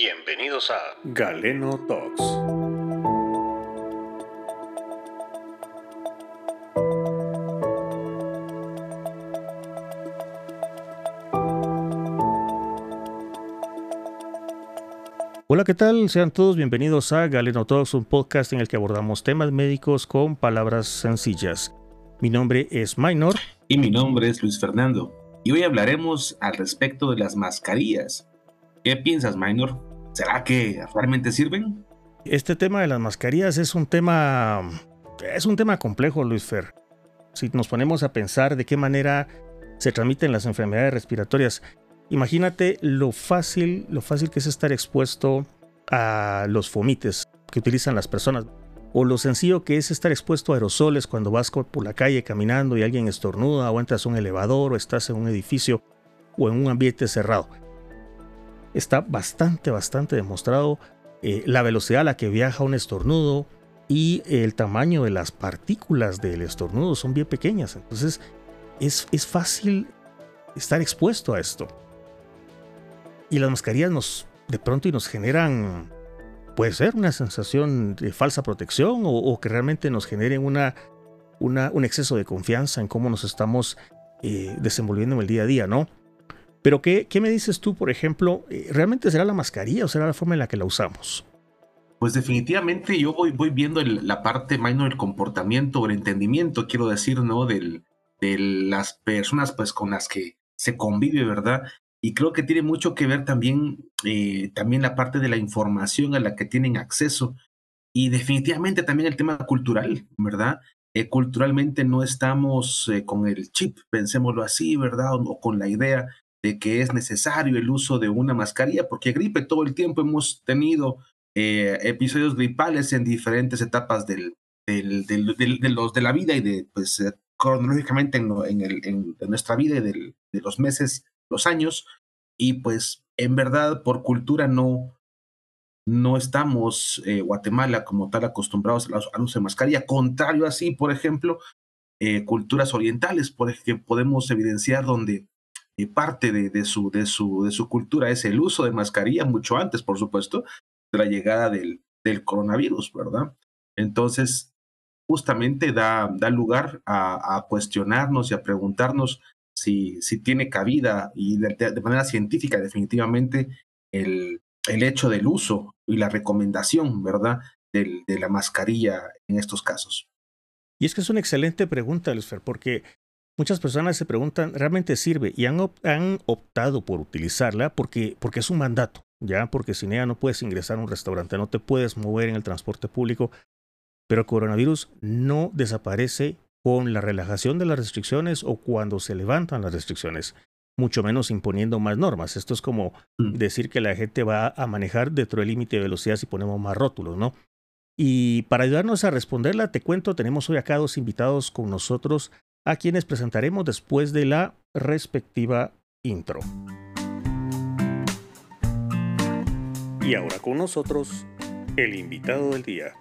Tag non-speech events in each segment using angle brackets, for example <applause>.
Bienvenidos a Galeno Talks. Hola, ¿qué tal? Sean todos bienvenidos a Galeno Talks, un podcast en el que abordamos temas médicos con palabras sencillas. Mi nombre es Minor. Y mi nombre es Luis Fernando. Y hoy hablaremos al respecto de las mascarillas. ¿Qué piensas, Minor? ¿Será que realmente sirven? Este tema de las mascarillas es un tema. Es un tema complejo, Luis Fer. Si nos ponemos a pensar de qué manera se transmiten las enfermedades respiratorias, imagínate lo fácil, lo fácil que es estar expuesto a los fomites que utilizan las personas. O lo sencillo que es estar expuesto a aerosoles cuando vas por la calle caminando y alguien estornuda o entras a un elevador o estás en un edificio o en un ambiente cerrado está bastante, bastante demostrado eh, la velocidad a la que viaja un estornudo y el tamaño de las partículas del estornudo son bien pequeñas. Entonces es, es fácil estar expuesto a esto. Y las mascarillas nos de pronto y nos generan, puede ser una sensación de falsa protección o, que realmente nos generen una, una, un exceso de confianza en cómo nos estamos eh, desenvolviendo en el día a día, ¿no? Pero ¿qué, ¿qué, me dices tú, por ejemplo? Eh, ¿Realmente será la mascarilla o será la forma en la que la usamos? Pues definitivamente yo voy, voy viendo la parte minor del comportamiento o el entendimiento, quiero decir, ¿no? Del, de las personas pues con las que se convive, ¿verdad? Y creo que tiene mucho que ver también, eh, también la parte de la información a la que tienen acceso y definitivamente también el tema cultural, ¿verdad? Eh, culturalmente no estamos con el chip, pensémoslo así, ¿verdad? o, con la idea de que es necesario el uso de una mascarilla, porque gripe todo el tiempo hemos tenido eh, episodios gripales en diferentes etapas del, del, de, los, de la vida y de, pues, eh, cronológicamente en, en, el, en, nuestra vida y de los meses, los años, y pues en verdad por cultura no, no estamos, eh, Guatemala, como tal, acostumbrados al uso de mascarilla. Contrario así, por ejemplo, culturas orientales, por ejemplo, podemos evidenciar donde parte de, su, de, su, de su cultura es el uso de mascarilla, mucho antes, por supuesto, de la llegada del, del coronavirus, ¿verdad? Entonces, justamente da, da lugar a, cuestionarnos y a preguntarnos si, si tiene cabida y de, manera científica definitivamente el, el, hecho del uso y la recomendación, ¿verdad?, de la mascarilla en estos casos. Y es que es una excelente pregunta, Luis porque Muchas personas se preguntan, ¿realmente sirve? Y han, han optado por utilizarla porque, porque es un mandato, ¿ya? Porque sin ella no puedes ingresar a un restaurante, no te puedes mover en el transporte público. Pero el coronavirus no desaparece con la relajación de las restricciones o cuando se levantan las restricciones, mucho menos imponiendo más normas. Esto es como mm. decir que la gente va a manejar dentro del límite de velocidad si ponemos más rótulos, ¿no? Y para ayudarnos a responderla, te cuento, tenemos hoy acá dos invitados con nosotros a quienes presentaremos después de la respectiva intro. Y ahora con nosotros, el invitado del día.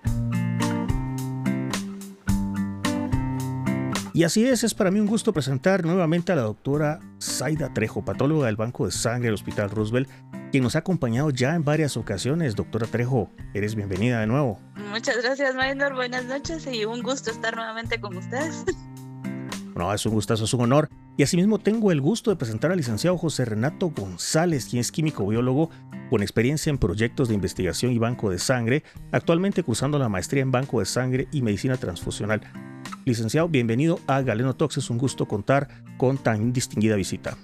Y así es, es para mí un gusto presentar nuevamente a la doctora Zaida Trejo, patóloga del Banco de Sangre del Hospital Roosevelt, quien nos ha acompañado ya en varias ocasiones. Doctora Trejo, eres bienvenida de nuevo. Muchas gracias, Maynor. Buenas noches y un gusto estar nuevamente con ustedes. No, es un gustazo, es un honor. Y asimismo tengo el gusto de presentar al licenciado José Renato González, quien es químico biólogo con experiencia en proyectos de investigación y banco de sangre, actualmente cursando la maestría en banco de sangre y medicina transfusional. Licenciado, bienvenido a Galeno Talks, es un gusto contar con tan distinguida visita.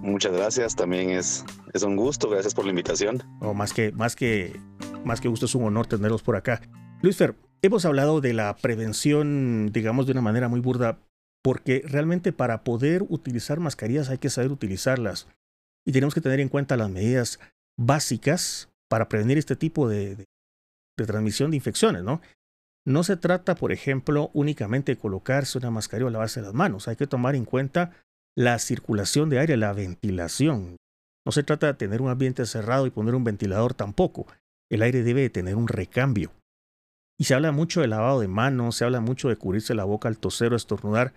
Muchas gracias, también es, es un gusto, gracias por la invitación. No, más que, más que, más que gusto, es un honor tenerlos por acá. Luis Fer, hemos hablado de la prevención, digamos de una manera muy burda, porque realmente para poder utilizar mascarillas hay que saber utilizarlas y tenemos que tener en cuenta las medidas básicas para prevenir este tipo de, transmisión de infecciones, ¿no? No se trata, por ejemplo, únicamente de colocarse una mascarilla o lavarse las manos, hay que tomar en cuenta la circulación de aire, la ventilación. No se trata de tener un ambiente cerrado y poner un ventilador tampoco. El aire debe de tener un recambio. Y se habla mucho de lavado de manos, se habla mucho de cubrirse la boca al toser o estornudar,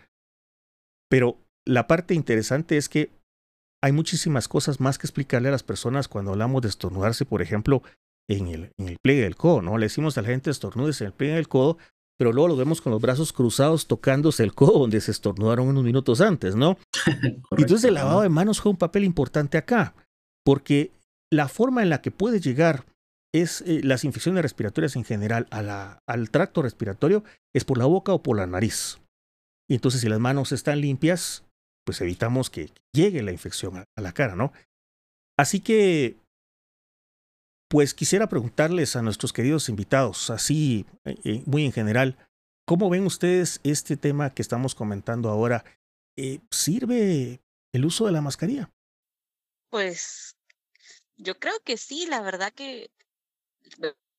pero la parte interesante es que hay muchísimas cosas más que explicarle a las personas cuando hablamos de estornudarse, por ejemplo, en el, en el pliegue del codo, ¿no? Le decimos a la gente estornudes en el pliegue del codo, pero luego lo vemos con los brazos cruzados tocándose el codo donde se estornudaron unos minutos antes, ¿no? <laughs> y entonces el lavado de manos juega un papel importante acá, porque la forma en la que puede llegar es eh, las infecciones respiratorias en general a la, al tracto respiratorio es por la boca o por la nariz. Y entonces si las manos están limpias, pues evitamos que llegue la infección a, la cara, ¿no? Así que pues quisiera preguntarles a nuestros queridos invitados, así eh, eh, muy en general, ¿cómo ven ustedes este tema que estamos comentando ahora? Eh, ¿Sirve el uso de la mascarilla? Pues yo creo que sí, la verdad que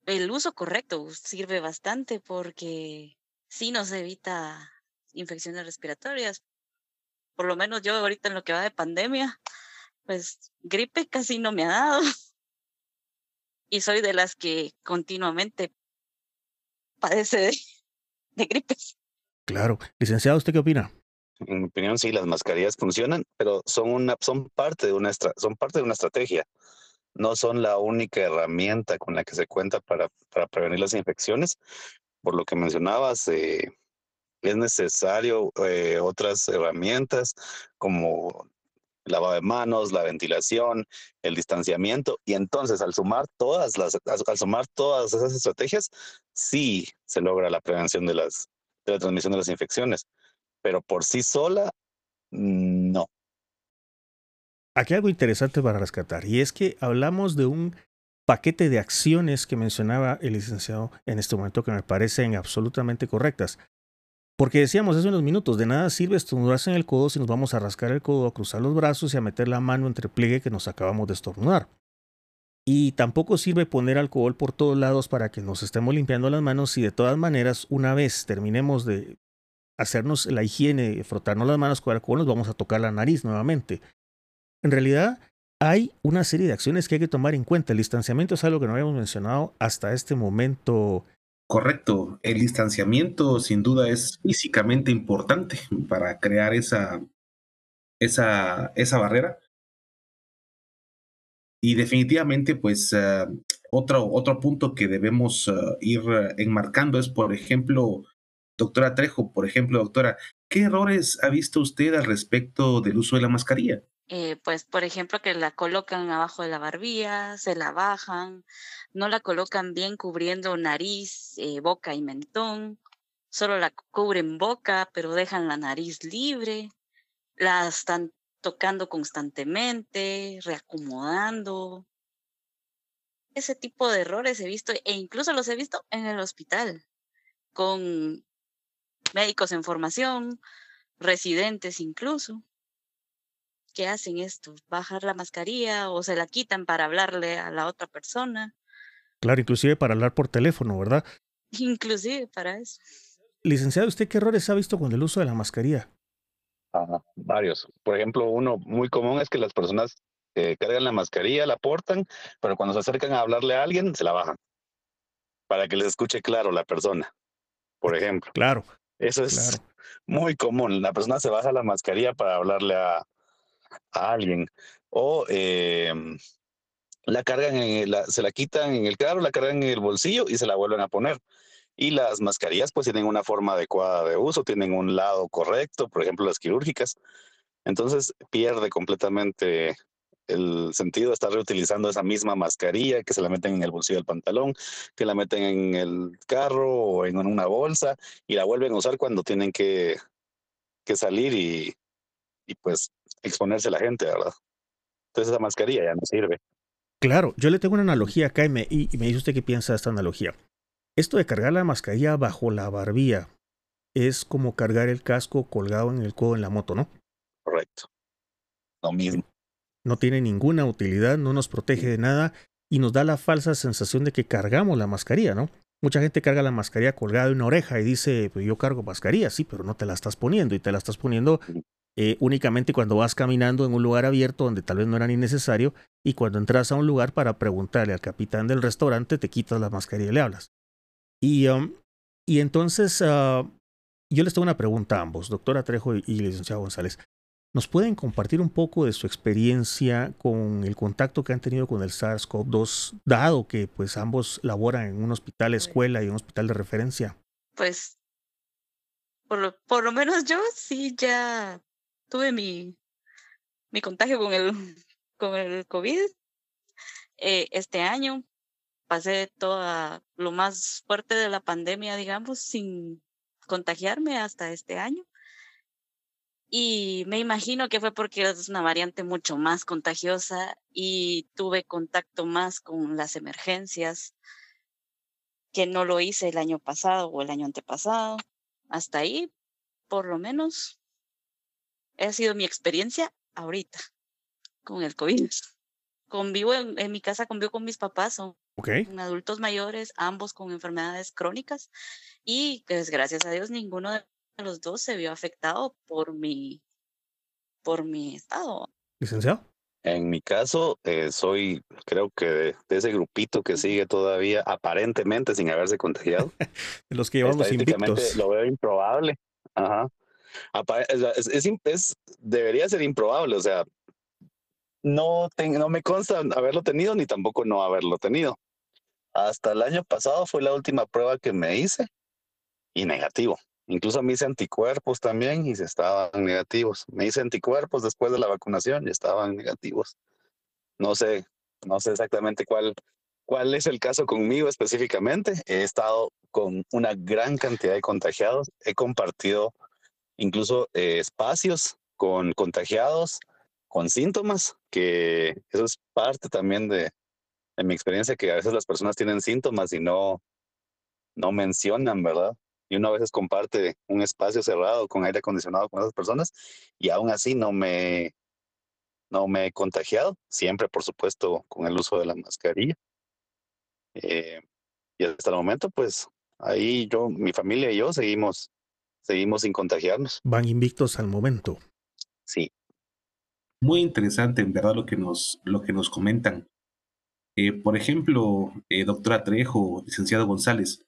el uso correcto sirve bastante porque sí nos evita infecciones respiratorias. Por lo menos yo ahorita en lo que va de pandemia, pues gripe casi no me ha dado y soy de las que continuamente padece de, gripes. Claro. Licenciado, ¿usted qué opina? En mi opinión, sí, las mascarillas funcionan, pero son una, son parte de una son parte de una estrategia. No son la única herramienta con la que se cuenta para, para prevenir las infecciones. Por lo que mencionabas, eh, es necesario eh, otras herramientas como lavado de manos, la ventilación, el distanciamiento. Y entonces, al sumar todas las, al sumar todas esas estrategias, sí se logra la prevención de, las, de la transmisión de las infecciones. Pero por sí sola, no. Aquí hay algo interesante para rescatar, y es que hablamos de un paquete de acciones que mencionaba el licenciado en este momento que me parecen absolutamente correctas. Porque decíamos hace unos minutos, de nada sirve estornudarse en el codo si nos vamos a rascar el codo, a cruzar los brazos y a meter la mano entre pliegue que nos acabamos de estornudar. Y tampoco sirve poner alcohol por todos lados para que nos estemos limpiando las manos si de todas maneras una vez terminemos de hacernos la higiene, frotarnos las manos con alcohol, nos vamos a tocar la nariz nuevamente. En realidad, hay una serie de acciones que hay que tomar en cuenta. El distanciamiento es algo que no habíamos mencionado hasta este momento Correcto, el distanciamiento sin duda es físicamente importante para crear esa, esa, esa barrera. Y definitivamente, pues, uh, otro, otro punto que debemos uh, ir enmarcando es, por ejemplo, doctora Trejo, por ejemplo, doctora, ¿qué errores ha visto usted al respecto del uso de la mascarilla? Eh, pues, por ejemplo, que la colocan abajo de la barbilla, se la bajan, no la colocan bien cubriendo nariz, eh, boca y mentón, solo la cubren boca, pero dejan la nariz libre, la están tocando constantemente, reacomodando. Ese tipo de errores he visto e incluso los he visto en el hospital con médicos en formación, residentes incluso que hacen esto, bajar la mascarilla o se la quitan para hablarle a la otra persona. Claro, inclusive para hablar por teléfono, ¿verdad? <laughs> Inclusive para eso. Licenciado, ¿usted qué errores ha visto con el uso de la mascarilla? varios. Por ejemplo, uno muy común es que las personas eh, cargan la mascarilla, la portan, pero cuando se acercan a hablarle a alguien, se la bajan. Para que les escuche claro la persona, por ejemplo. Claro. Eso es muy común. La persona se baja la mascarilla para hablarle a, a alguien. O eh, la cargan, en se la quitan en el carro, la cargan en el bolsillo y se la vuelven a poner. Y las mascarillas pues tienen una forma adecuada de uso, tienen un lado correcto, por ejemplo las quirúrgicas. Entonces pierde completamente el sentido de estar reutilizando esa misma mascarilla que se la meten en el bolsillo del pantalón, que la meten en el carro o en una bolsa y la vuelven a usar cuando tienen que, que salir y pues exponerse a la gente, ¿verdad? Entonces esa mascarilla ya no sirve. Claro, yo le tengo una analogía acá y me, y me dice usted qué piensa de esta analogía. Esto de cargar la mascarilla bajo la barbilla es como cargar el casco colgado en el codo en la moto, ¿no? Correcto. Lo mismo. No tiene ninguna utilidad, no nos protege de nada y nos da la falsa sensación de que cargamos la mascarilla, ¿no? Mucha gente carga la mascarilla colgada de una oreja y dice, pues yo cargo mascarilla, sí, pero no te la estás poniendo y te la estás poniendo eh, únicamente cuando vas caminando en un lugar abierto donde tal vez no era ni necesario y cuando entras a un lugar para preguntarle al capitán del restaurante te quitas la mascarilla y le hablas. Y, um, y entonces uh, yo les tengo una pregunta a ambos, doctora Trejo y, licenciado González. ¿Nos pueden compartir un poco de su experiencia con el contacto que han tenido con el SARS-CoV-2, dado que pues ambos laboran en un hospital escuela y un hospital de referencia? Pues, por lo, por lo menos yo sí ya tuve mi, mi contagio con el, <laughs> con el COVID eh, este año. Pasé todo lo más fuerte de la pandemia, digamos, sin contagiarme hasta este año. Y me imagino que fue porque es una variante mucho más contagiosa y tuve contacto más con las emergencias que no lo hice el año pasado o el año antepasado. Hasta ahí, por lo menos, ha sido mi experiencia ahorita con el COVID. Convivo en, en mi casa, convivo con mis papás, son Ok. adultos mayores, ambos con enfermedades crónicas y pues gracias a Dios ninguno de los dos se vio afectado por mi, por mi estado. ¿Licenciado? En mi caso, eh, soy, creo que de, de ese grupito que sigue todavía aparentemente sin haberse contagiado. <laughs> De los que llevamos invictos. lo veo improbable. Ajá. Es, es- es debería ser improbable, o sea, no, ten- no me consta haberlo tenido ni tampoco no haberlo tenido. Hasta el año pasado fue la última prueba que me hice y negativo. Incluso me hice anticuerpos también y se estaban negativos. Me hice anticuerpos después de la vacunación y estaban negativos. No sé, no sé exactamente cuál, cuál es el caso conmigo específicamente. He estado con una gran cantidad de contagiados. He compartido incluso eh, espacios con contagiados, con síntomas, que eso es parte también de, de mi experiencia, que a veces las personas tienen síntomas y no, no mencionan, ¿verdad? Y uno a veces comparte un espacio cerrado con aire acondicionado con esas personas y aún así no me, no me he contagiado, siempre por supuesto con el uso de la mascarilla. Eh, y hasta el momento, pues ahí yo, mi familia y yo seguimos, seguimos sin contagiarnos. Van invictos al momento. Sí. Muy interesante, en verdad, lo que nos, lo que nos comentan. Eh, por ejemplo, eh, doctora Trejo, licenciado González,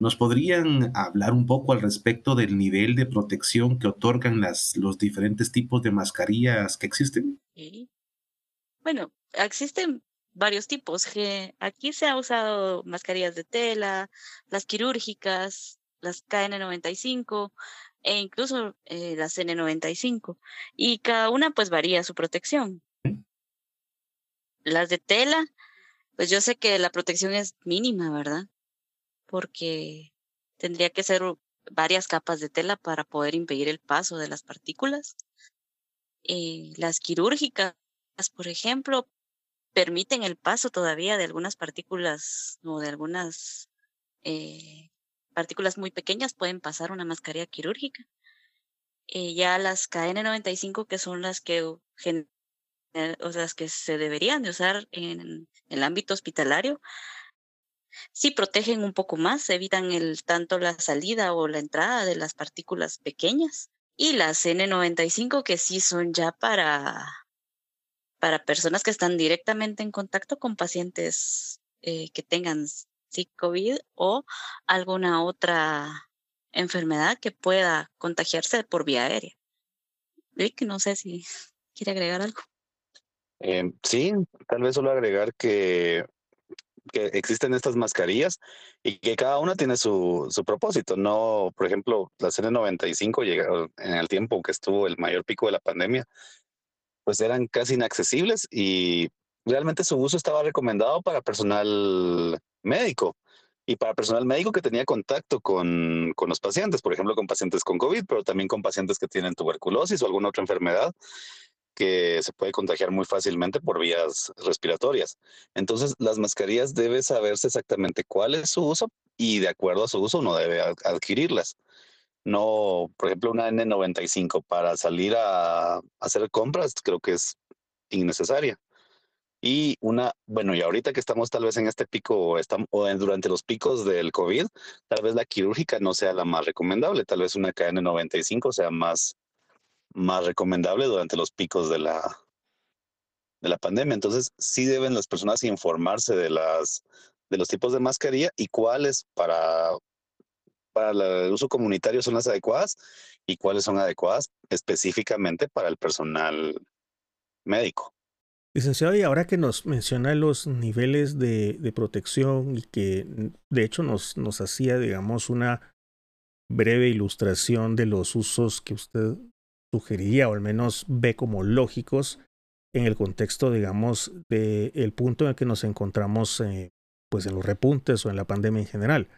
¿nos podrían hablar un poco al respecto del nivel de protección que otorgan las, los diferentes tipos de mascarillas que existen? Ok. Bueno, existen varios tipos. Aquí se ha usado mascarillas de tela, las quirúrgicas, las KN95 e incluso eh, las N95. Y cada una pues varía su protección. Las de tela, pues yo sé que la protección es mínima, ¿verdad? Porque tendría que ser varias capas de tela para poder impedir el paso de las partículas. Eh, las quirúrgicas, por ejemplo, permiten el paso todavía de algunas partículas o de algunas eh, partículas muy pequeñas, pueden pasar una mascarilla quirúrgica. Eh, ya las KN95, que son las que, eh, o sea, las que se deberían de usar en el ámbito hospitalario, sí protegen un poco más, evitan el, tanto la salida o la entrada de las partículas pequeñas. Y las N95 que sí son ya para, para personas que están directamente en contacto con pacientes eh, que tengan sí, COVID o alguna otra enfermedad que pueda contagiarse por vía aérea. Vic, no sé si quiere agregar algo. Eh, sí, tal vez solo agregar que, que existen estas mascarillas y que cada una tiene su, su propósito. No, por ejemplo, la N95 llegaron en el tiempo que estuvo el mayor pico de la pandemia, pues eran casi inaccesibles y realmente su uso estaba recomendado para personal médico y para personal médico que tenía contacto con, con los pacientes, por ejemplo, con pacientes con COVID, pero también con pacientes que tienen tuberculosis o alguna otra enfermedad que se puede contagiar muy fácilmente por vías respiratorias. Entonces, las mascarillas debe saberse exactamente cuál es su uso y de acuerdo a su uso uno debe ad- adquirirlas. No, por ejemplo, una N95 para salir a hacer compras creo que es innecesaria. Y una, bueno, y ahorita que estamos tal vez en este pico o, estam- o en- durante los picos del COVID, tal vez la quirúrgica no sea la más recomendable, tal vez una KN95 sea más, más recomendable durante los picos de la, de la pandemia. Entonces, sí deben las personas informarse de las de los tipos de mascarilla y cuáles para para el uso comunitario son las adecuadas y cuáles son adecuadas específicamente para el personal médico. Licenciado, y ahora que nos menciona los niveles de, de protección y que de hecho nos, nos hacía, digamos, una breve ilustración de los usos que usted sugeriría o al menos ve como lógicos en el contexto, digamos, del punto en el que nos encontramos eh, pues en los repuntes o en la pandemia en general.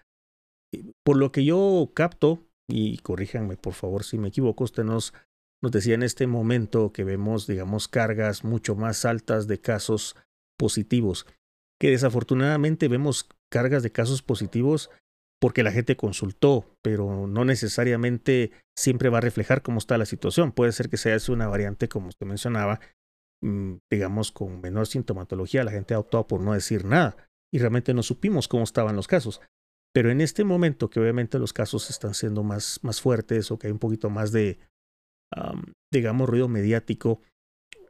Por lo que yo capto, y corríjanme por favor si me equivoco, usted nos, nos decía en este momento que vemos, digamos, cargas mucho más altas de casos positivos, que desafortunadamente vemos cargas de casos positivos porque la gente consultó, pero no necesariamente siempre va a reflejar cómo está la situación. Puede ser que sea una variante, como usted mencionaba, mm, digamos, con menor sintomatología. La gente ha optado por no decir nada y realmente no supimos cómo estaban los casos. Pero en este momento que obviamente los casos están siendo más, más fuertes o que hay un poquito más de, digamos, ruido mediático,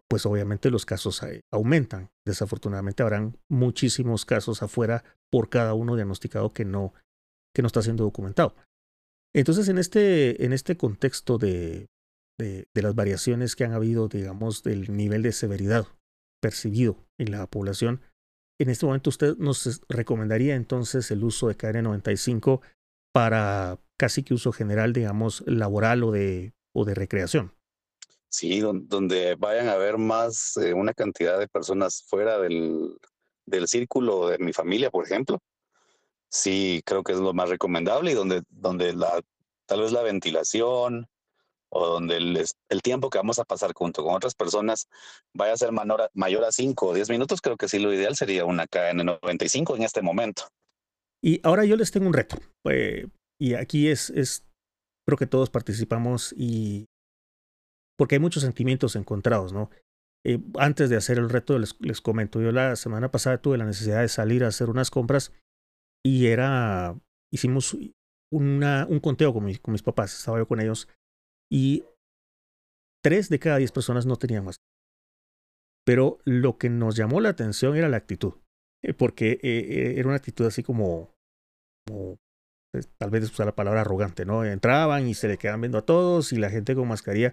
pues obviamente los casos aumentan. Desafortunadamente habrán muchísimos casos afuera por cada uno diagnosticado que no que no está siendo documentado. Entonces, en este, en este contexto de, de, las variaciones que han habido, digamos, del nivel de severidad percibido en la población, en este momento usted nos recomendaría entonces el uso de KN95 para casi que uso general, digamos, laboral o de, o de recreación. Sí, donde vayan a haber más, eh, una cantidad de personas fuera del, del círculo de mi familia, por ejemplo, sí creo que es lo más recomendable y donde, donde la, tal vez la ventilación o donde el, el tiempo que vamos a pasar junto con otras personas vaya a ser mayor, mayor a 5 o 10 minutos, creo que sí lo ideal sería una KN95 en este momento. Y ahora yo les tengo un reto. Eh, y aquí es, es, creo que todos participamos y porque hay muchos sentimientos encontrados, ¿no? Eh, antes de hacer el reto les, les comento, yo la semana pasada tuve la necesidad de salir a hacer unas compras y era, hicimos una, un conteo con, con mis papás, estaba yo con ellos, y tres de cada diez personas no tenían más. Pero lo que nos llamó la atención era la actitud, eh, porque eh, era una actitud así como pues, tal vez usar la palabra arrogante, ¿no? Entraban y se le quedaban viendo a todos y la gente con mascarilla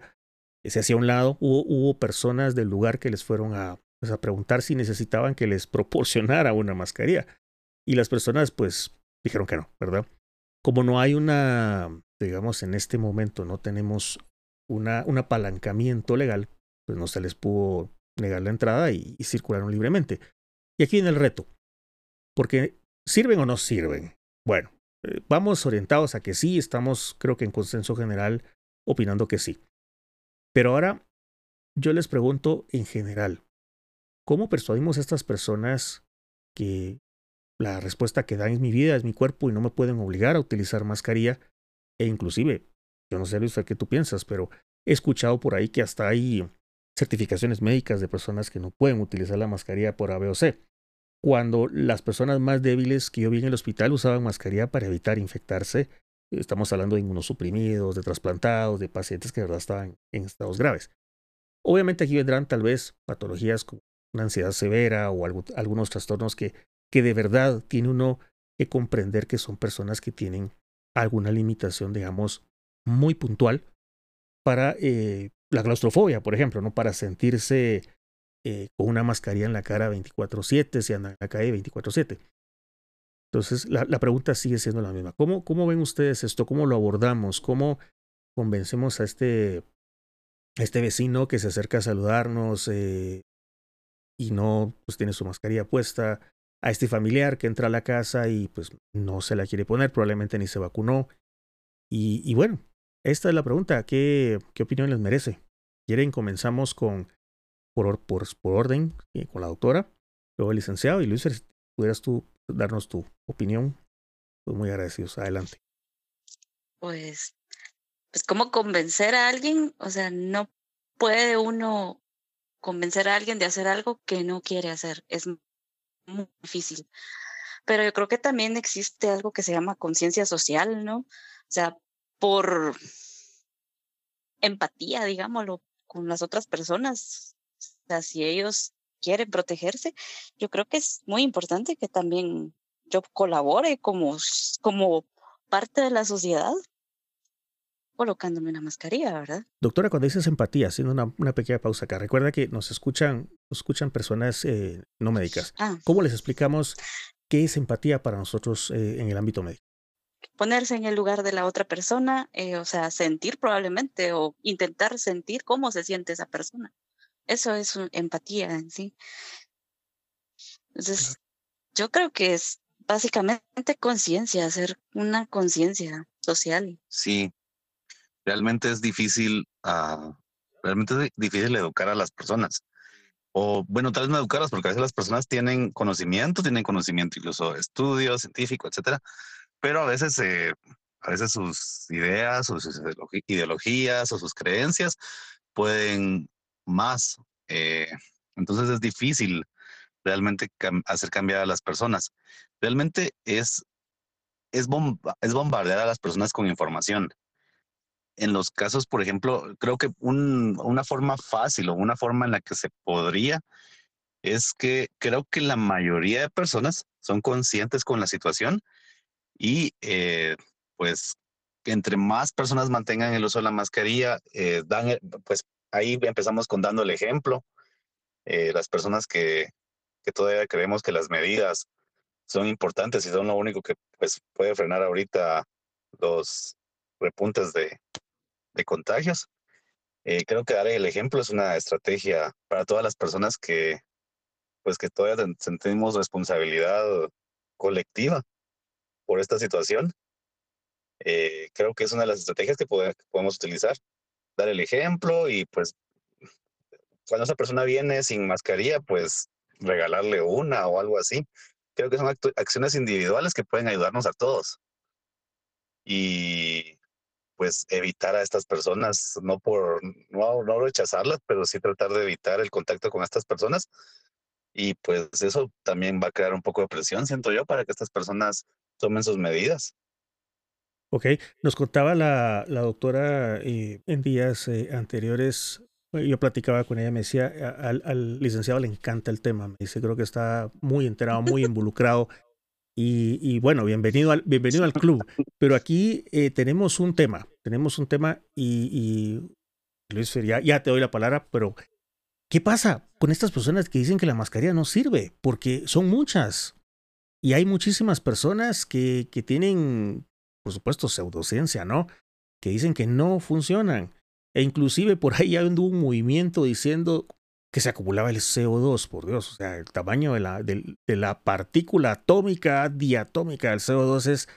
se hacía a un lado. Hubo, hubo personas del lugar que les fueron a, pues, a preguntar si necesitaban que les <laughs> proporcionara una mascarilla. Y las personas pues dijeron que no, ¿verdad? Como no hay una, digamos, en este momento no tenemos una, un apalancamiento legal, pues no se les pudo negar la entrada y, circularon libremente. Y aquí viene el reto, porque ¿sirven o no sirven? Bueno, eh, vamos orientados a que sí, estamos creo que en consenso general opinando que sí. Pero ahora yo les pregunto en general, ¿cómo persuadimos a estas personas que la respuesta que dan es mi vida, es mi cuerpo y no me pueden obligar a utilizar mascarilla. E inclusive, yo no sé Luis, qué tú piensas, pero he escuchado por ahí que hasta hay certificaciones médicas de personas que no pueden utilizar la mascarilla por A, B o C. Cuando las personas más débiles que yo vi en el hospital usaban mascarilla para evitar infectarse, estamos hablando de inmunosuprimidos, de trasplantados, de pacientes que de verdad estaban en estados graves. Obviamente aquí vendrán tal vez patologías como una ansiedad severa o algunos trastornos que que de verdad tiene uno que comprender que son personas que tienen alguna limitación, digamos, muy puntual para eh, la claustrofobia, por ejemplo, ¿no? Para sentirse eh, con una mascarilla en la cara 24/7, si andan en la calle 24/7. Entonces, la, la, pregunta sigue siendo la misma. ¿Cómo, ¿Cómo ven ustedes esto? ¿Cómo lo abordamos? ¿Cómo convencemos a este, este vecino que se acerca a saludarnos eh, y no pues, tiene su mascarilla puesta? a este familiar que entra a la casa y pues no se la quiere poner, probablemente ni se vacunó. Y, y bueno, esta es la pregunta, ¿qué, qué opinión les merece? ¿Quieren? Comenzamos con, por, por, por orden, eh, con la doctora, luego el licenciado y Luis, si pudieras tú darnos tu opinión, pues muy agradecidos. Adelante. Pues, pues, ¿cómo convencer a alguien? O sea, no puede uno convencer a alguien de hacer algo que no quiere hacer. Es muy difícil. Pero yo creo que también existe algo que se llama conciencia social, ¿no? O sea, por empatía, digámoslo, con las otras personas. O sea, si ellos quieren protegerse, yo creo que es muy importante que también yo colabore como, como parte de la sociedad colocándome una mascarilla, ¿verdad? Doctora, cuando dices empatía, haciendo una, una pequeña pausa acá, recuerda que nos escuchan, nos escuchan personas eh, no médicas. Ah, ¿Cómo les explicamos qué es empatía para nosotros eh, en el ámbito médico? ponerse en el lugar de la otra persona, eh, o sea, sentir probablemente o intentar sentir cómo se siente esa persona. Eso es un- empatía en sí. Entonces, yo creo que es básicamente conciencia, hacer una conciencia social. Sí, realmente es difícil, ah, realmente es di- difícil educar a las personas. O bueno, tal vez no educarlas, porque a veces las personas tienen conocimiento, tienen conocimiento incluso de estudios, científico, etcétera, pero a veces, eh, a veces sus ideas o sus ideologías o sus creencias pueden más. eh, entonces es difícil realmente cam- hacer cambiar a las personas. Realmente es, es, bomba- es bombardear a las personas con información en los casos, por ejemplo, creo que un- una forma fácil o una forma en la que se podría es que creo que la mayoría de personas son conscientes con la situación y eh, pues entre más personas mantengan el uso de la mascarilla, eh, dan, el- pues ahí empezamos con dando el ejemplo. Eh, las personas que, que todavía creemos que las medidas son importantes y son lo único que pues puede frenar ahorita los repuntes de, de contagios. Eh, creo que dar el ejemplo es una estrategia para todas las personas que, pues, que todavía sentimos responsabilidad colectiva por esta situación. Eh, creo que es una de las estrategias que, que podemos utilizar. Dar el ejemplo y, pues, cuando esa persona viene sin mascarilla, pues, regalarle una o algo así. Creo que son acciones individuales que pueden ayudarnos a todos. Y pues evitar a estas personas, no por no, no rechazarlas, pero sí tratar de evitar el contacto con estas personas. Y pues eso también va a crear un poco de presión, siento yo, para que estas personas tomen sus medidas. Ok, nos contaba la, la doctora eh, en días eh, anteriores, eh, yo platicaba con ella, me decía, al, al licenciado le encanta el tema, me dice, creo que está muy enterado, muy involucrado. Y, y bueno, bienvenido al, bienvenido al club. Pero aquí eh, tenemos un tema, tenemos un tema y, y Luis, ya, ya te doy la palabra, pero ¿qué pasa con estas personas que dicen que la mascarilla no sirve? Porque son muchas. Y hay muchísimas personas que, que tienen, por supuesto, pseudociencia, ¿no? Que dicen que no funcionan. E inclusive por ahí hay un movimiento diciendo que se acumulaba el CO2, por Dios. O sea, el tamaño de la, de la partícula atómica, diatómica del CO2 es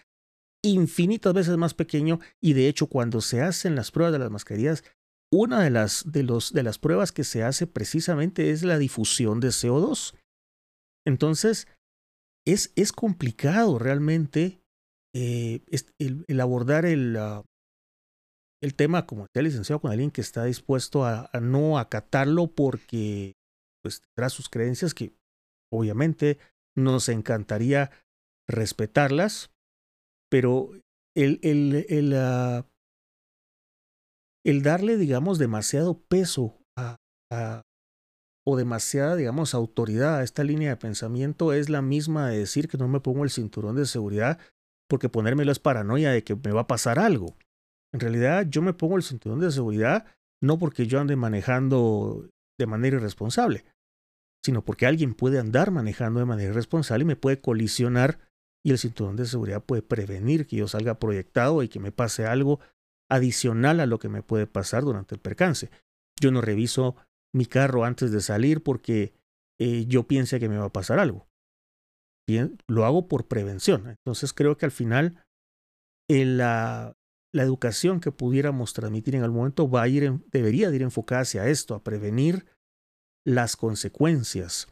infinitas veces más pequeño. Y de hecho, cuando se hacen las pruebas de las mascarillas, una de las, de los, de las pruebas que se hace precisamente es la difusión de CO2. Entonces, es, es complicado realmente eh, el, abordar el, ah, el tema, como decía licenciado, con alguien que está dispuesto a, no acatarlo porque pues, tendrá sus creencias que obviamente nos encantaría respetarlas, pero el, el, el, ah, el darle, digamos, demasiado peso a- o demasiada, digamos, autoridad a esta línea de pensamiento es la misma de decir que no me pongo el cinturón de seguridad porque ponérmelo es paranoia de que me va a pasar algo. En realidad yo me pongo el cinturón de seguridad no porque yo ande manejando de manera irresponsable, sino porque alguien puede andar manejando de manera irresponsable y me puede colisionar y el cinturón de seguridad puede prevenir que yo salga proyectado y que me pase algo adicional a lo que me puede pasar durante el percance. Yo no reviso mi carro antes de salir porque eh, yo piense que me va a pasar algo. Lo hago por prevención. Entonces creo que al final en la, la educación que pudiéramos transmitir en algún momento va a ir debería de ir enfocada hacia esto, a prevenir las consecuencias.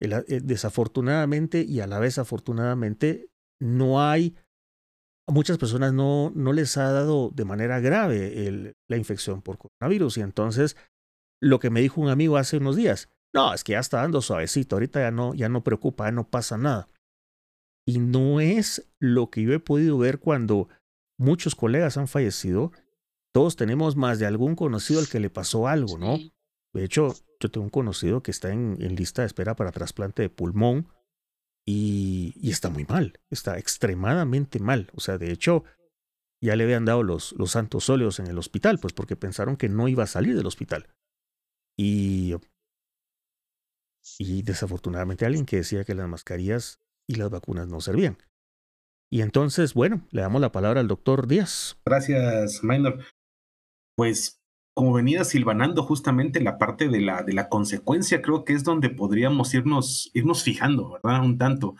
El- eh, desafortunadamente y a la vez afortunadamente no hay a muchas personas no, no les ha dado de manera grave el- la infección por coronavirus y entonces lo que me dijo un amigo hace unos días, no, es que ya está dando suavecito, ahorita ya no, ya no preocupa, ya no pasa nada. Y no es lo que yo he podido ver cuando muchos colegas han fallecido. Todos tenemos más de algún conocido al que le pasó algo, ¿no? De hecho, yo tengo un conocido que está en, en lista de espera para trasplante de pulmón y, y, está muy mal, está extremadamente mal. O sea, de hecho, ya le habían dado los, los santos óleos en el hospital, pues porque pensaron que no iba a salir del hospital. Y, y desafortunadamente alguien que decía que las mascarillas y las vacunas no servían. Y entonces, bueno, le damos la palabra al doctor Díaz. Gracias, Minor. Pues como venía silvanando justamente la parte de la, de la consecuencia, creo que es donde podríamos irnos, irnos fijando, ¿verdad? Un tanto.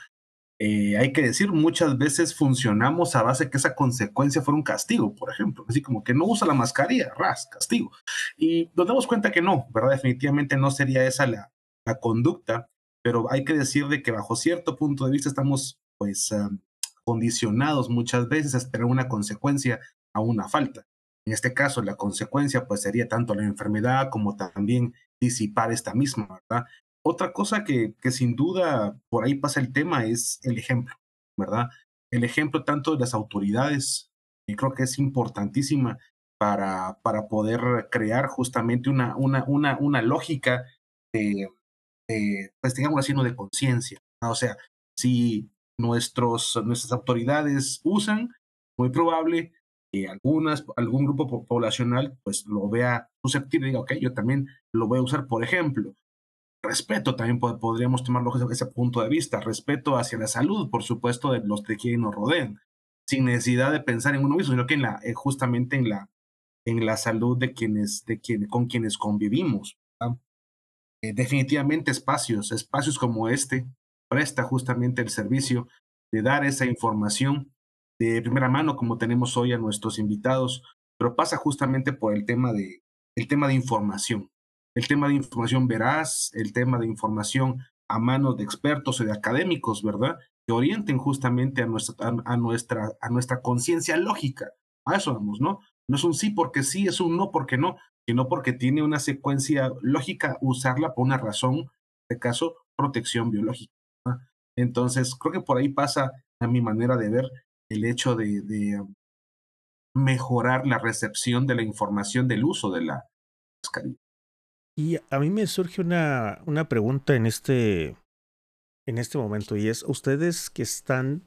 Eh, hay que decir, muchas veces funcionamos a base que esa consecuencia fuera un castigo, por ejemplo. Así como que no usa la mascarilla, ras, castigo. Y nos damos cuenta que no, ¿verdad? Definitivamente no sería esa la, la conducta, pero hay que decir de que bajo cierto punto de vista estamos, pues, condicionados muchas veces a esperar una consecuencia a una falta. En este caso, la consecuencia pues sería tanto la enfermedad como también disipar esta misma, ¿verdad? Otra cosa que, que sin duda por ahí pasa el tema es el ejemplo, ¿verdad? El ejemplo tanto de las autoridades, y creo que es importantísima para, para poder crear justamente una, una, una, una lógica de, de pues digamos así, no de conciencia. O sea, si nuestros, nuestras autoridades usan, muy probable algunas, algún grupo poblacional pues lo vea susceptible y diga, ok, yo también lo voy a usar, por ejemplo. Respeto también podríamos tomarlo desde ese punto de vista, respeto hacia la salud, por supuesto, de los de quienes nos rodean, sin necesidad de pensar en uno mismo, sino que en la, eh, justamente en la, en la salud de quienes, de quien, con quienes convivimos. Eh, definitivamente espacios, espacios como este, presta justamente el servicio de dar esa información de primera mano como tenemos hoy a nuestros invitados, pero pasa justamente por el tema de, el tema de información, el tema de información veraz, el tema de información a manos de expertos o de académicos, ¿verdad? Que orienten justamente a nuestra, a, nuestra, a nuestra conciencia lógica. A eso vamos, ¿no? No es un sí porque sí, es un no porque no, sino porque tiene una secuencia lógica usarla por una razón, en este caso, protección biológica. Entonces, creo que por ahí pasa a mi manera de ver el hecho de, mejorar la recepción de la información del uso de la mascarilla. Y a mí me surge una, una pregunta en este, en este momento y es, ustedes que están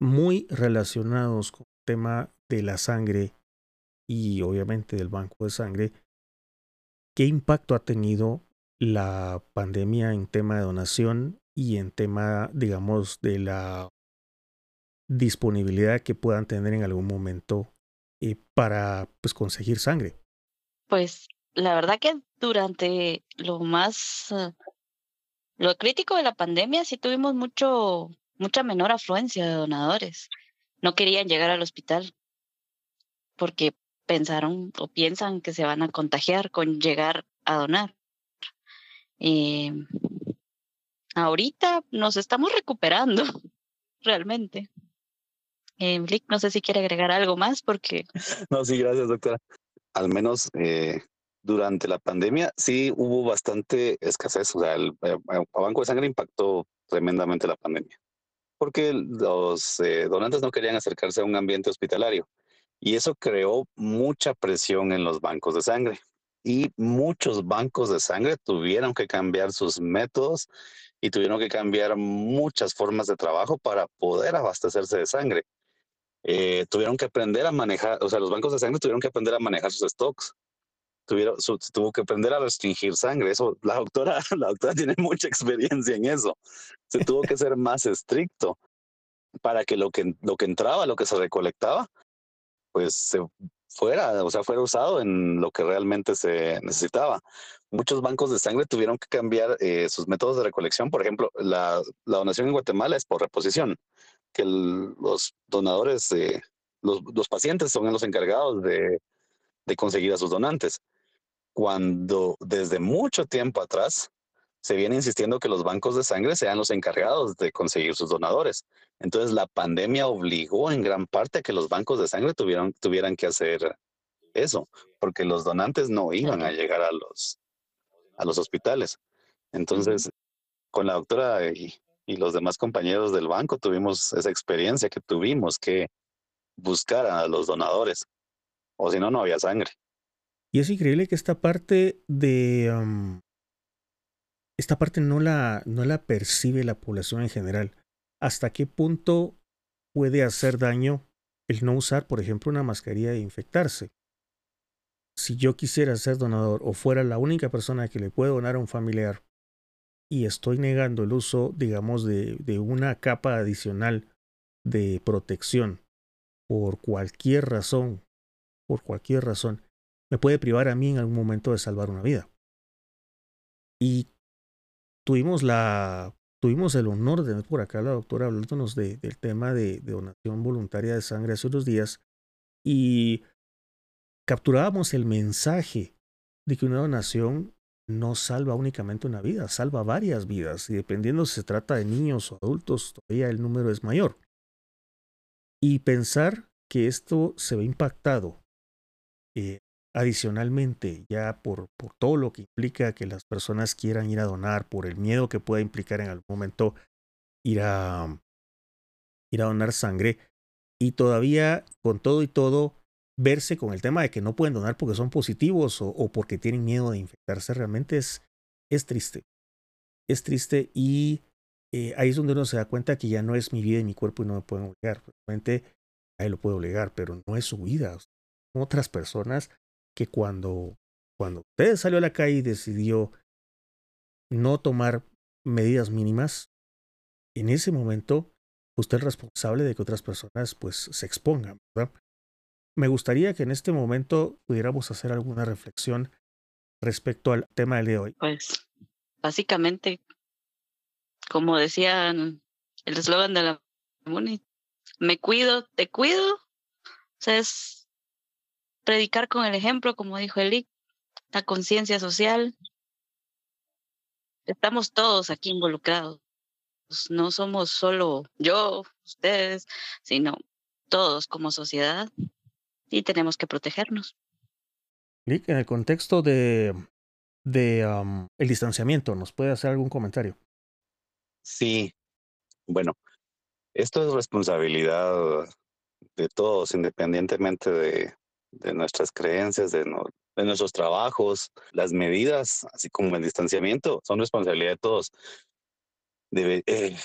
muy relacionados con el tema de la sangre y obviamente del banco de sangre, ¿qué impacto ha tenido la pandemia en tema de donación y en tema, digamos, de la disponibilidad que puedan tener en algún momento eh, para pues, conseguir sangre? Pues la verdad que durante lo más, uh, lo crítico de la pandemia sí tuvimos mucho, mucha menor afluencia de donadores. No querían llegar al hospital porque pensaron o piensan que se van a contagiar con llegar a donar. Eh, ahorita nos estamos recuperando <laughs> realmente. Eh, no sé si quiere agregar algo más porque... <laughs> No, sí, gracias, doctora. Al menos eh, durante la pandemia sí hubo bastante escasez. O sea, el, eh, Banco de Sangre impactó tremendamente la pandemia porque los eh, donantes no querían acercarse a un ambiente hospitalario y eso creó mucha presión en los bancos de sangre y muchos bancos de sangre tuvieron que cambiar sus métodos y tuvieron que cambiar muchas formas de trabajo para poder abastecerse de sangre. Eh, tuvieron que aprender a manejar, o sea, los bancos de sangre tuvieron que aprender a manejar sus stocks. Tuvieron, tuvo que aprender a restringir sangre. Eso, la doctora, <laughs> la doctora tiene mucha experiencia en eso. Se tuvo que ser más estricto para que lo que, lo que entraba, lo que se recolectaba, pues se fuera, o sea, fuera usado en lo que realmente se necesitaba. Muchos bancos de sangre tuvieron que cambiar eh, sus métodos de recolección. Por ejemplo, la, la donación en Guatemala es por reposición que los donadores, los, los, pacientes son los encargados de, de conseguir a sus donantes. Cuando desde mucho tiempo atrás se viene insistiendo que los bancos de sangre sean los encargados de conseguir sus donadores. Entonces la pandemia obligó en gran parte a que los bancos de sangre tuvieran, tuvieran que hacer eso, porque los donantes no iban a llegar a los, a los hospitales. Entonces, con la doctora y, y los demás compañeros del banco tuvimos esa experiencia que tuvimos que buscar a los donadores, o si no, no había sangre. Y es increíble que esta parte de, esta parte no la, no la percibe la población en general. ¿Hasta qué punto puede hacer daño el no usar, por ejemplo, una mascarilla e infectarse? Si yo quisiera ser donador o fuera la única persona que le puede donar a un familiar y estoy negando el uso, digamos, de, de una capa adicional de protección por cualquier razón, por cualquier razón, me puede privar a mí en algún momento de salvar una vida. Y tuvimos la tuvimos el honor de por acá la doctora hablándonos de, del tema de, de, donación voluntaria de sangre hace unos días y capturábamos el mensaje de que una donación no salva únicamente una vida, salva varias vidas y dependiendo si se trata de niños o adultos, todavía el número es mayor. Y pensar que esto se ve impactado eh, adicionalmente, ya por, por todo lo que implica que las personas quieran ir a donar, por el miedo que pueda implicar en algún momento ir a, ir a donar sangre, y todavía con todo y todo verse con el tema de que no pueden donar porque son positivos o, o porque tienen miedo de infectarse, realmente es, es triste. Es triste y eh, ahí es donde uno se da cuenta que ya no es mi vida y mi cuerpo y no me pueden obligar. Realmente ahí lo puedo obligar, pero no es su vida. Otras personas que cuando, cuando usted salió a la calle y decidió no tomar medidas mínimas, en ese momento usted es responsable de que otras personas pues se expongan, ¿verdad? Me gustaría que en este momento pudiéramos hacer alguna reflexión respecto al tema del de hoy. Pues básicamente, como decían el eslogan de la MUNI, me cuido, te cuido. O sea, es predicar con el ejemplo, como dijo Eli, la conciencia social. Estamos todos aquí involucrados. No somos solo yo, ustedes, sino todos como sociedad y tenemos que protegernos. Nick, en el contexto de, de um, el distanciamiento, ¿nos puede hacer algún comentario? Sí, bueno, esto es responsabilidad de todos, independientemente de, de nuestras creencias, de, nuestros trabajos, las medidas, así como el distanciamiento, son responsabilidad de todos. Eh,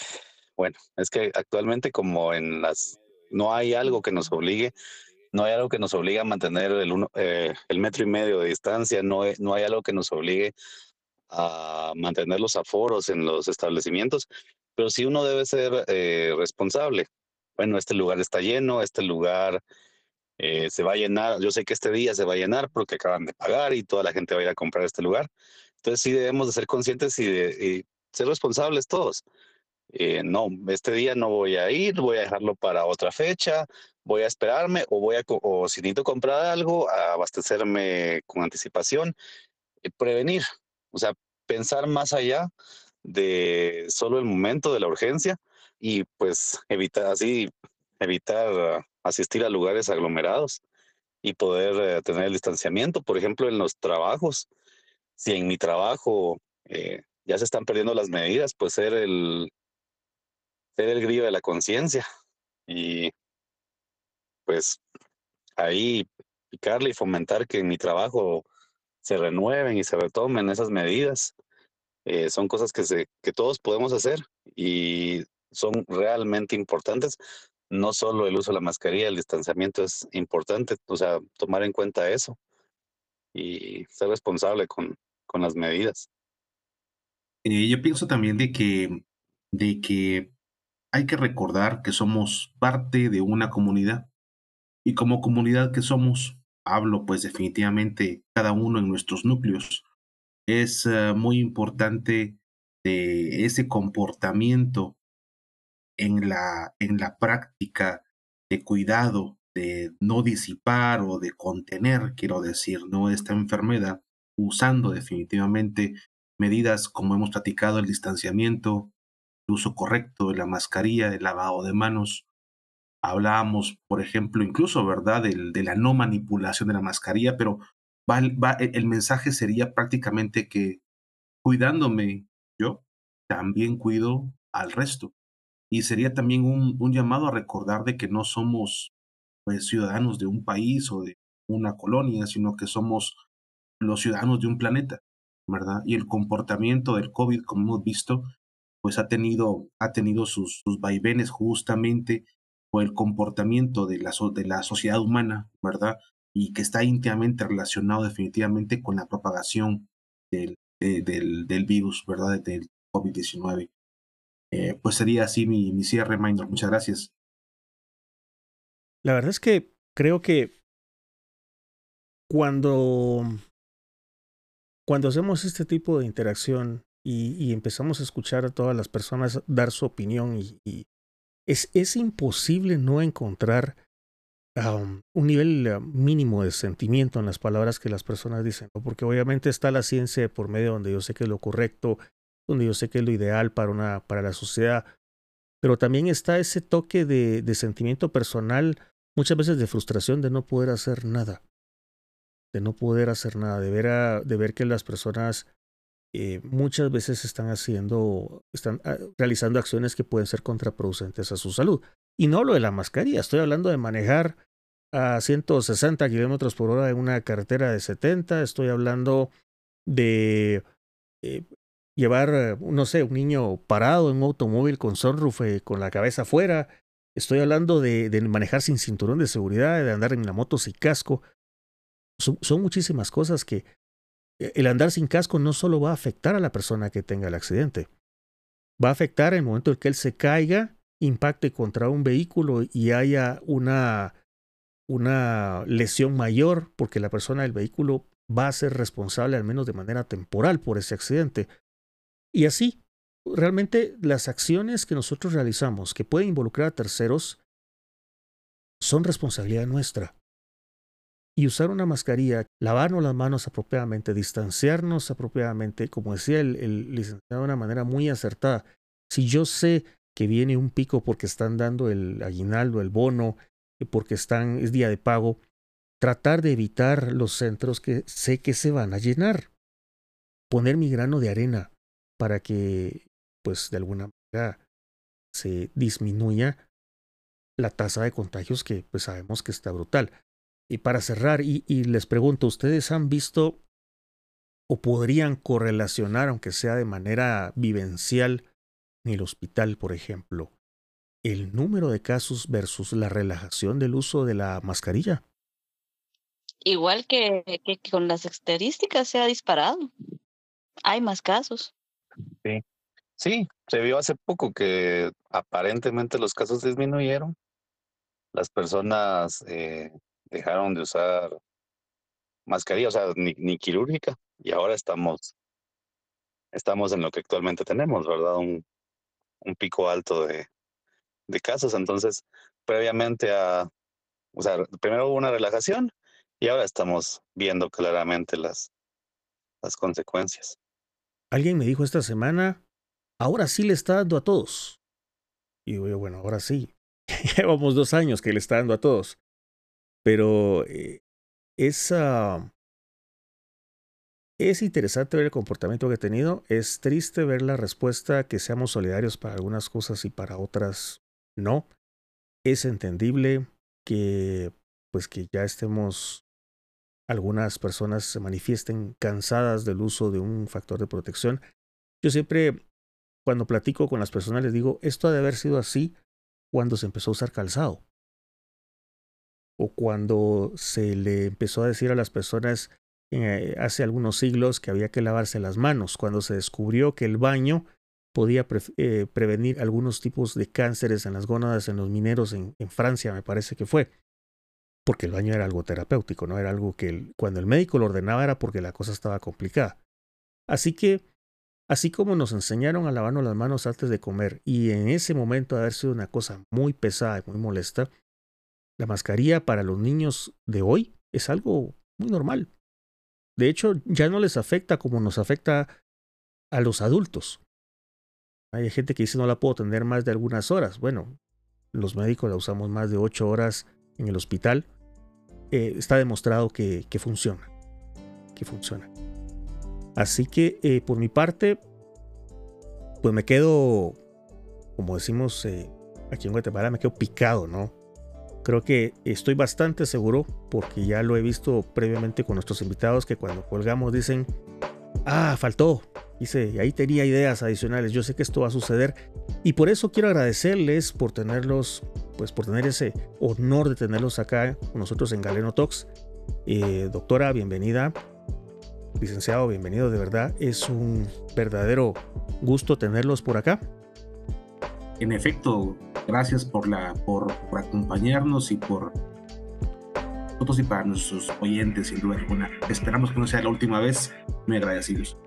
bueno, es que actualmente como en las, no hay algo que nos obligue, no hay algo que nos obligue a mantener el, uno, eh, el metro y medio de distancia, no no hay algo que nos obligue a mantener los aforos en los establecimientos, pero sí uno debe ser eh, responsable. Bueno, este lugar está lleno, este lugar eh, se va a llenar, yo sé que este día se va a llenar porque acaban de pagar y toda la gente va a ir a comprar este lugar. Entonces sí debemos de ser conscientes y, ser responsables todos. Eh, no, este día no voy a ir, voy a dejarlo para otra fecha, voy a esperarme o voy a, o si necesito comprar algo, a abastecerme con anticipación, y prevenir, o sea, pensar más allá de solo el momento de la urgencia y pues evitar así, evitar asistir a lugares aglomerados y poder eh, tener el distanciamiento. Por ejemplo, en los trabajos, si en mi trabajo eh, ya se están perdiendo las medidas, pues ser el, ser el grillo de la conciencia y pues ahí picarle y fomentar que en mi trabajo se renueven y se retomen esas medidas. Eh, son cosas que, se, que todos podemos hacer y son realmente importantes no solo el uso de la mascarilla, el distanciamiento es importante, o sea, tomar en cuenta eso y ser responsable con, con las medidas. Eh, yo pienso también de que, de que hay que recordar que somos parte de una comunidad y como comunidad que somos, hablo pues definitivamente cada uno en nuestros núcleos, es uh, muy importante de ese comportamiento en la, en la práctica de cuidado, de no disipar o de contener, quiero decir, ¿no? esta enfermedad, usando definitivamente medidas como hemos platicado, el distanciamiento, el uso correcto de la mascarilla, el lavado de manos. Hablábamos, por ejemplo, incluso, ¿verdad?, del, de la no manipulación de la mascarilla, pero va, el mensaje sería prácticamente que cuidándome yo, también cuido al resto y sería también un, un, llamado a recordar de que no somos pues, ciudadanos de un país o de una colonia, sino que somos los ciudadanos de un planeta ¿verdad? Y el comportamiento del COVID, como hemos visto, pues ha tenido, ha tenido sus, sus vaivenes justamente por el comportamiento de la, de la sociedad humana, ¿verdad? Y que está íntimamente relacionado definitivamente con la propagación del, del, del, virus, ¿verdad? Del COVID-19. Eh, pues sería así mi, mi cierre, Minor. Muchas gracias. La verdad es que creo que cuando, cuando hacemos este tipo de interacción y, empezamos a escuchar a todas las personas dar su opinión y, es, es, imposible no encontrar un nivel uh, mínimo de sentimiento en las palabras que las personas dicen, porque obviamente está la ciencia por medio donde yo sé que es lo correcto, donde yo sé que es lo ideal para, una, para la sociedad, pero también está ese toque de, de sentimiento personal, muchas veces de frustración de no poder hacer nada, de no poder hacer nada, de ver, de ver que las personas eh, muchas veces están haciendo, están ah, realizando acciones que pueden ser contraproducentes a su salud. Y no lo de la mascarilla, estoy hablando de manejar a 160 kilómetros por hora en una carretera de 70, estoy hablando de eh, llevar, eh, no sé, un niño parado en un automóvil con sunroof, con la cabeza afuera, estoy hablando de, manejar sin cinturón de seguridad, de andar en la moto sin casco. son muchísimas cosas que e-, el andar sin casco no solo va a afectar a la persona que tenga el accidente, va a afectar en el momento en que él se caiga, impacte contra un vehículo y haya una, una lesión mayor porque la persona del vehículo va a ser responsable al menos de manera temporal por ese accidente. Y así, realmente las acciones que nosotros realizamos que pueden involucrar a terceros son responsabilidad nuestra y usar una mascarilla, lavarnos las manos apropiadamente, distanciarnos apropiadamente, como decía el, licenciado de una manera muy acertada. Si yo sé que viene un pico porque están dando el aguinaldo, el bono, eh, porque están, es día de pago, tratar de evitar los centros que sé que se van a llenar. Poner mi grano de arena para que, pues, de alguna manera se disminuya la tasa de contagios que pues sabemos que está brutal. Y para cerrar, y, les pregunto, ¿ustedes han visto o podrían correlacionar, aunque sea de manera vivencial, en el hospital, por ejemplo, el número de casos versus la relajación del uso de la mascarilla? Igual que, que con las estadísticas se ha disparado. Hay más casos. Sí. Sí, se vio hace poco que aparentemente los casos disminuyeron. Las personas eh, dejaron de usar mascarilla, o sea, ni, quirúrgica, y ahora estamos, estamos en lo que actualmente tenemos, ¿verdad? Un, un pico alto de, de casos. Entonces, previamente a, o sea, primero hubo una relajación y ahora estamos viendo claramente las, las consecuencias. Alguien me dijo esta semana, ahora sí le está dando a todos. Y digo yo, bueno, ahora sí. <laughs> Llevamos dos años que le está dando a todos. Pero eh, es, es interesante ver el comportamiento que ha tenido. Es triste ver la respuesta que seamos solidarios para algunas cosas y para otras no. Es entendible que pues que ya estemos algunas personas se manifiesten cansadas del uso de un factor de protección. Yo siempre cuando platico con las personas les digo, esto ha de haber sido así cuando se empezó a usar calzado o cuando se le empezó a decir a las personas eh, hace algunos siglos que había que lavarse las manos, cuando se descubrió que el baño podía eh, prevenir algunos tipos de cánceres en las gónadas en los mineros en, Francia, me parece que fue, porque el baño era algo terapéutico, no era algo que cuando el médico lo ordenaba era porque la cosa estaba complicada. Así que, así como nos enseñaron a lavarnos las manos antes de comer y en ese momento haber sido una cosa muy pesada y muy molesta, la mascarilla para los niños de hoy es algo muy normal. De hecho, ya no les afecta como nos afecta a los adultos. Hay gente que dice no la puedo tener más de algunas horas. Bueno, los médicos la usamos más de ocho horas en el hospital. Eh, está demostrado que, funciona. Que funciona. Así que eh, por mi parte, pues me quedo, como decimos eh, aquí en Guatemala, me quedo picado, ¿no? Creo que estoy bastante seguro, porque ya lo he visto previamente con nuestros invitados, que cuando colgamos dicen, ah, faltó. Dice, ahí tenía ideas adicionales. Yo sé que esto va a suceder y por eso quiero agradecerles por tenerlos, pues por tener ese honor de tenerlos acá con nosotros en Galeno Talks. Eh, doctora, bienvenida. Licenciado, bienvenido, de verdad. Es un verdadero gusto tenerlos por acá. En efecto, gracias por, la, por, por acompañarnos y por nosotros y para nuestros oyentes, sin duda alguna. Esperamos que no sea la última vez. Muy agradecidos.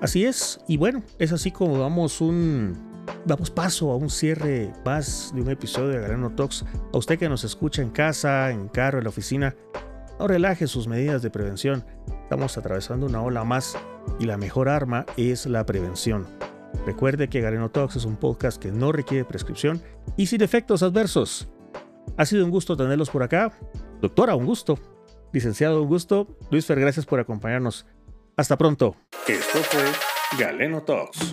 Así es, y bueno, es así como damos un damos paso a un cierre más de un episodio de Garano Talks. A usted que nos escucha en casa, en carro, en la oficina, no relaje sus medidas de prevención. Estamos atravesando una ola más y la mejor arma es la prevención. Recuerde que Gareno Talks es un podcast que no requiere prescripción y sin efectos adversos. Ha sido un gusto tenerlos por acá. Doctora, un gusto. Licenciado, un gusto. Luis Fer, gracias por acompañarnos. Hasta pronto. Esto fue Galeno Talks.